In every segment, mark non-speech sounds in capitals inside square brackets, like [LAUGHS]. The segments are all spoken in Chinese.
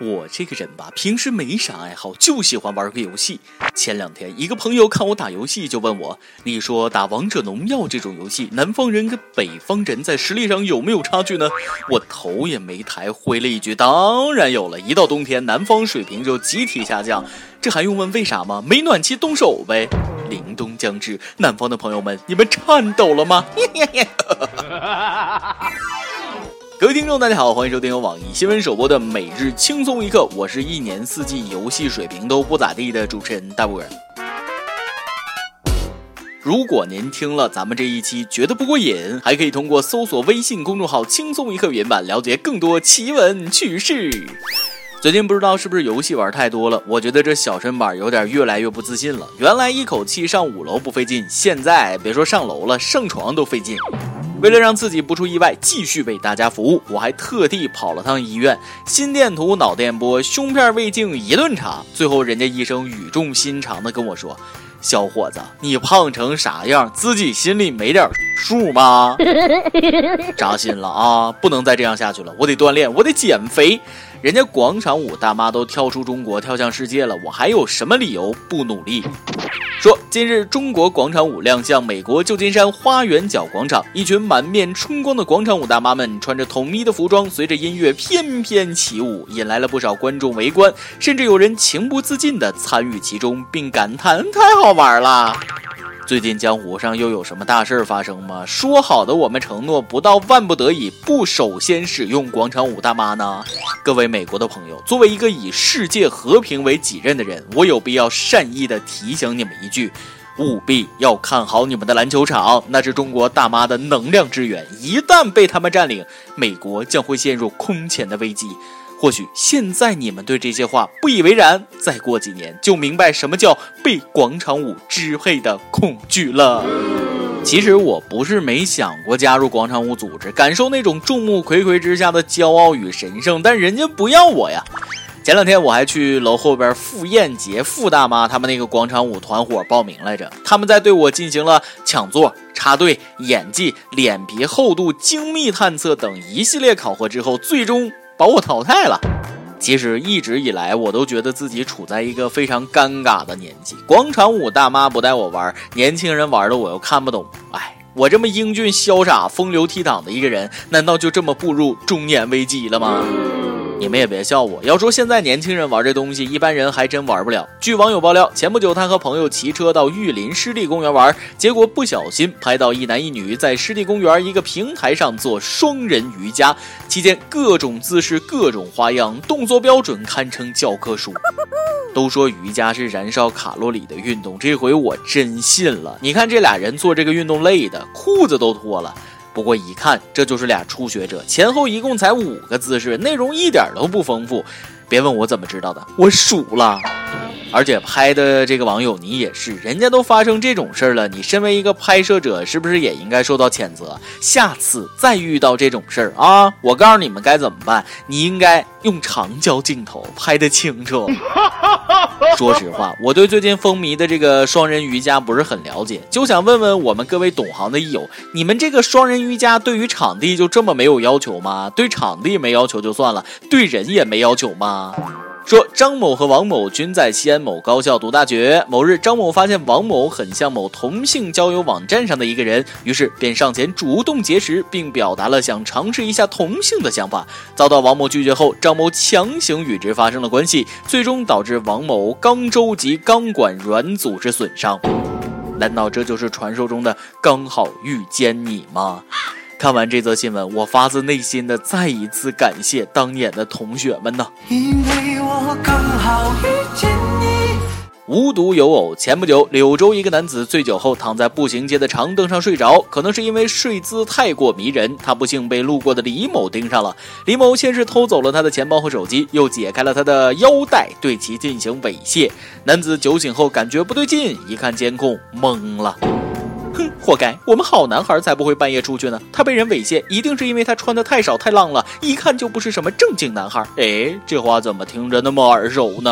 我这个人吧，平时没啥爱好，就喜欢玩个游戏。前两天，一个朋友看我打游戏，就问我：“你说打王者荣耀这种游戏，南方人跟北方人在实力上有没有差距呢？”我头也没抬，回了一句：“当然有了。一到冬天，南方水平就集体下降，这还用问为啥吗？没暖气，动手呗。”凛冬将至，南方的朋友们，你们颤抖了吗？[LAUGHS] 各位听众，大家好，欢迎收听由网易新闻首播的《每日轻松一刻》，我是一年四季游戏水平都不咋地的主持人大波儿。如果您听了咱们这一期觉得不过瘾，还可以通过搜索微信公众号“轻松一刻”原版了解更多奇闻趣事。最近不知道是不是游戏玩太多了，我觉得这小身板有点越来越不自信了。原来一口气上五楼不费劲，现在别说上楼了，上床都费劲。为了让自己不出意外，继续为大家服务，我还特地跑了趟医院，心电图、脑电波、胸片胃镜一顿查，最后人家医生语重心长的跟我说：“小伙子，你胖成啥样，自己心里没点数吗？” [LAUGHS] 扎心了啊！不能再这样下去了，我得锻炼，我得减肥。人家广场舞大妈都跳出中国跳向世界了，我还有什么理由不努力？说近日中国广场舞亮相美国旧金山花园角广场，一群满面春光的广场舞大妈们穿着统一的服装，随着音乐翩翩起舞，引来了不少观众围观，甚至有人情不自禁地参与其中，并感叹 [LAUGHS] 太好玩了。最近江湖上又有什么大事发生吗？说好的我们承诺不到万不得已不首先使用广场舞大妈呢？各位美国的朋友，作为一个以世界和平为己任的人，我有必要善意的提醒你们一句：务必要看好你们的篮球场，那是中国大妈的能量之源，一旦被他们占领，美国将会陷入空前的危机。或许现在你们对这些话不以为然，再过几年就明白什么叫被广场舞支配的恐惧了。其实我不是没想过加入广场舞组织，感受那种众目睽睽之下的骄傲与神圣，但人家不要我呀。前两天我还去楼后边傅艳杰傅大妈他们那个广场舞团伙报名来着，他们在对我进行了抢座、插队、演技、脸皮厚度、精密探测等一系列考核之后，最终。把我淘汰了。其实一直以来，我都觉得自己处在一个非常尴尬的年纪。广场舞大妈不带我玩，年轻人玩的我又看不懂。哎，我这么英俊潇洒、风流倜傥的一个人，难道就这么步入中年危机了吗？你们也别笑我。要说现在年轻人玩这东西，一般人还真玩不了。据网友爆料，前不久他和朋友骑车到玉林湿地公园玩，结果不小心拍到一男一女在湿地公园一个平台上做双人瑜伽，期间各种姿势、各种花样，动作标准堪称教科书。都说瑜伽是燃烧卡路里的运动，这回我真信了。你看这俩人做这个运动累的，裤子都脱了。不过一看，这就是俩初学者，前后一共才五个姿势，内容一点都不丰富。别问我怎么知道的，我数了。而且拍的这个网友，你也是，人家都发生这种事儿了，你身为一个拍摄者，是不是也应该受到谴责？下次再遇到这种事儿啊，我告诉你们该怎么办，你应该用长焦镜头拍得清楚。[LAUGHS] 说实话，我对最近风靡的这个双人瑜伽不是很了解，就想问问我们各位懂行的益友，你们这个双人瑜伽对于场地就这么没有要求吗？对场地没要求就算了，对人也没要求吗？说张某和王某均在西安某高校读大学。某日，张某发现王某很像某同性交友网站上的一个人，于是便上前主动结识，并表达了想尝试一下同性的想法。遭到王某拒绝后，张某强行与之发生了关系，最终导致王某肛周及肛管软组织损伤。难道这就是传说中的刚好遇见你吗？看完这则新闻，我发自内心的再一次感谢当年的同学们呢。因为我更好遇见你无独有偶，前不久柳州一个男子醉酒后躺在步行街的长凳上睡着，可能是因为睡姿太过迷人，他不幸被路过的李某盯上了。李某先是偷走了他的钱包和手机，又解开了他的腰带，对其进行猥亵。男子酒醒后感觉不对劲，一看监控，懵了。哼，活该！我们好男孩才不会半夜出去呢。他被人猥亵，一定是因为他穿的太少太浪了，一看就不是什么正经男孩。哎，这话怎么听着那么耳熟呢？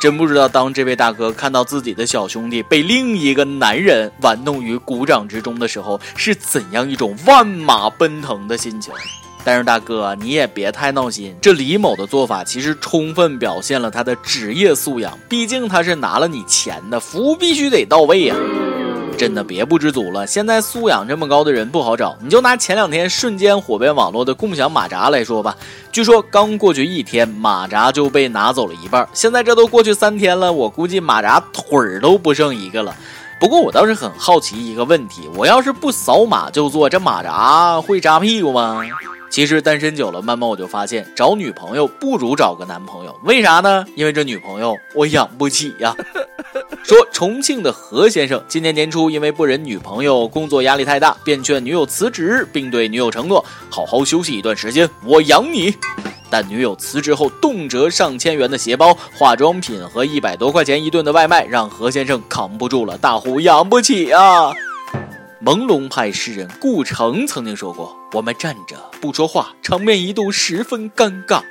真不知道，当这位大哥看到自己的小兄弟被另一个男人玩弄于股掌之中的时候，是怎样一种万马奔腾的心情。但是大哥，你也别太闹心。这李某的做法其实充分表现了他的职业素养，毕竟他是拿了你钱的，服务必须得到位呀。真的别不知足了，现在素养这么高的人不好找。你就拿前两天瞬间火遍网络的共享马扎来说吧，据说刚过去一天，马扎就被拿走了一半。现在这都过去三天了，我估计马扎腿儿都不剩一个了。不过我倒是很好奇一个问题，我要是不扫码就坐，这马扎会扎屁股吗？其实单身久了，慢慢我就发现，找女朋友不如找个男朋友。为啥呢？因为这女朋友我养不起呀。[LAUGHS] 说重庆的何先生今年年初因为不忍女朋友工作压力太大，便劝女友辞职，并对女友承诺好好休息一段时间，我养你。但女友辞职后，动辄上千元的鞋包、化妆品和一百多块钱一顿的外卖，让何先生扛不住了，大呼养不起啊！朦胧派诗人顾城曾经说过：“我们站着不说话，场面一度十分尴尬。”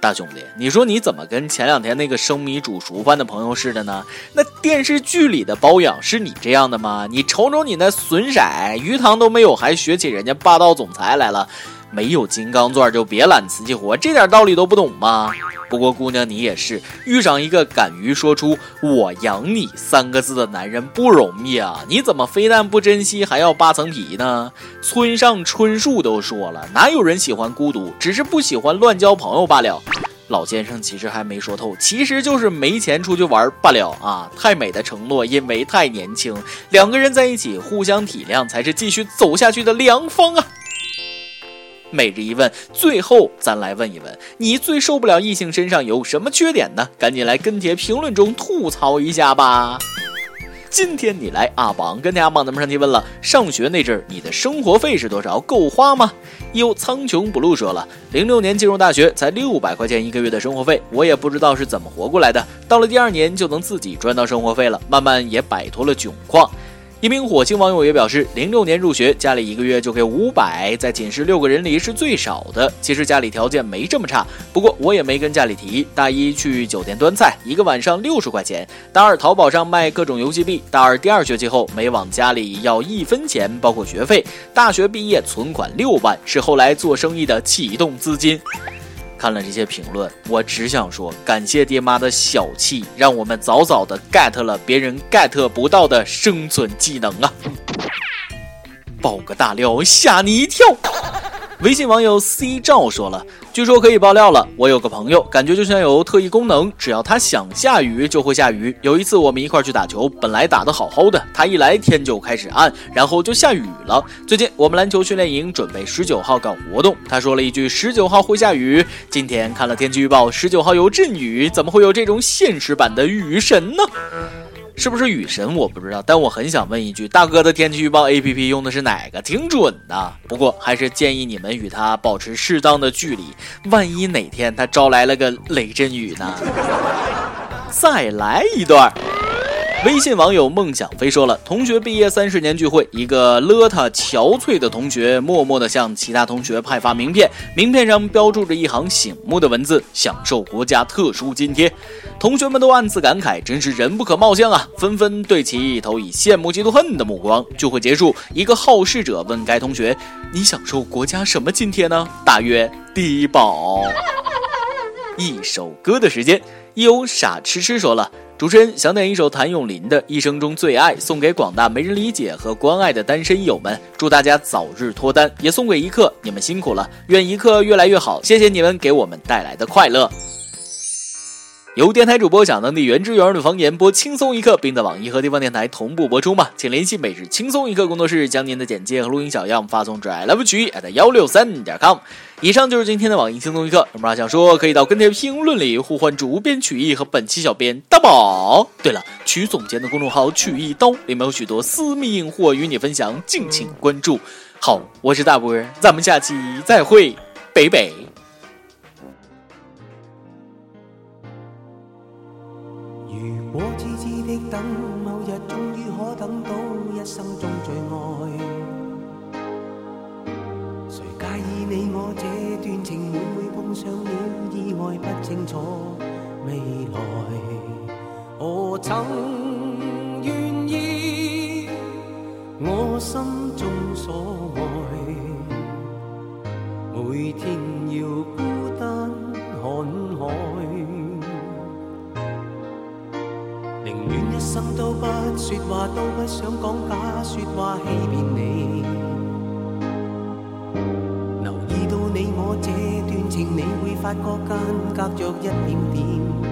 大兄弟，你说你怎么跟前两天那个生米煮熟饭的朋友似的呢？那电视剧里的包养是你这样的吗？你瞅瞅你那损色，鱼塘都没有，还学起人家霸道总裁来了。没有金刚钻就别揽瓷器活，这点道理都不懂吗？不过姑娘你也是，遇上一个敢于说出“我养你”三个字的男人不容易啊！你怎么非但不珍惜，还要扒层皮呢？村上春树都说了，哪有人喜欢孤独，只是不喜欢乱交朋友罢了。老先生其实还没说透，其实就是没钱出去玩罢了啊！太美的承诺，因为太年轻，两个人在一起互相体谅，才是继续走下去的良方啊！每日一问，最后咱来问一问，你最受不了异性身上有什么缺点呢？赶紧来跟帖评论中吐槽一下吧！今天你来阿榜跟大家榜咱们上提问了，上学那阵儿你的生活费是多少？够花吗？有苍穹 blue 说了，零六年进入大学才六百块钱一个月的生活费，我也不知道是怎么活过来的。到了第二年就能自己赚到生活费了，慢慢也摆脱了窘况。一名火星网友也表示，零六年入学，家里一个月就给五百，在寝室六个人里是最少的。其实家里条件没这么差，不过我也没跟家里提。大一去酒店端菜，一个晚上六十块钱；大二淘宝上卖各种游戏币；大二第二学期后没往家里要一分钱，包括学费。大学毕业存款六万，是后来做生意的启动资金。看了这些评论，我只想说，感谢爹妈的小气，让我们早早的 get 了别人 get 不到的生存技能啊！爆个大料，吓你一跳。微信网友 C 照说了，据说可以爆料了。我有个朋友，感觉就像有特异功能，只要他想下雨就会下雨。有一次我们一块去打球，本来打得好好的，他一来天就开始暗，然后就下雨了。最近我们篮球训练营准备十九号搞活动，他说了一句十九号会下雨。今天看了天气预报，十九号有阵雨，怎么会有这种现实版的雨神呢？是不是雨神我不知道，但我很想问一句，大哥的天气预报 A P P 用的是哪个？挺准的。不过还是建议你们与他保持适当的距离，万一哪天他招来了个雷阵雨呢？再来一段。微信网友梦想飞说了：同学毕业三十年聚会，一个邋遢憔悴的同学默默地向其他同学派发名片，名片上标注着一行醒目的文字：享受国家特殊津贴。同学们都暗自感慨，真是人不可貌相啊！纷纷对其投以羡慕、嫉妒、恨的目光。聚会结束，一个好事者问该同学：“你享受国家什么津贴呢？”大约低保。一首歌的时间，有傻痴痴说了。主持人想点一首谭咏麟的《一生中最爱》，送给广大没人理解和关爱的单身友们，祝大家早日脱单。也送给一刻，你们辛苦了，愿一刻越来越好。谢谢你们给我们带来的快乐。由电台主播讲当地原汁原味的方言播轻松一刻，并在网易和地方电台同步播出吗？请联系每日轻松一刻工作室，将您的简介和录音小样发送至 i love 曲艺 at 幺六三点 com。以上就是今天的网易轻松一刻。有么想说，可以到跟帖评论里呼唤主编曲艺和本期小编大宝。对了，曲总监的公众号曲一刀里面有许多私密硬货与你分享，敬请关注。好，我是大波，咱们下期再会，北北。如果痴痴的等，某日终于可等到一生中这段情每每碰上了意外不清楚。未来何曾愿意我心中所爱每天要孤单看海。宁愿一生都不说话都不想讲假说话欺骗发觉间隔着一点点。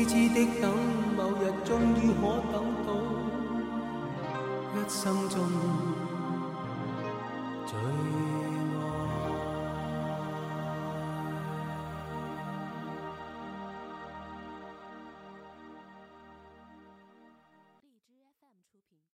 痴痴的等，某日终于可等到，一生中最。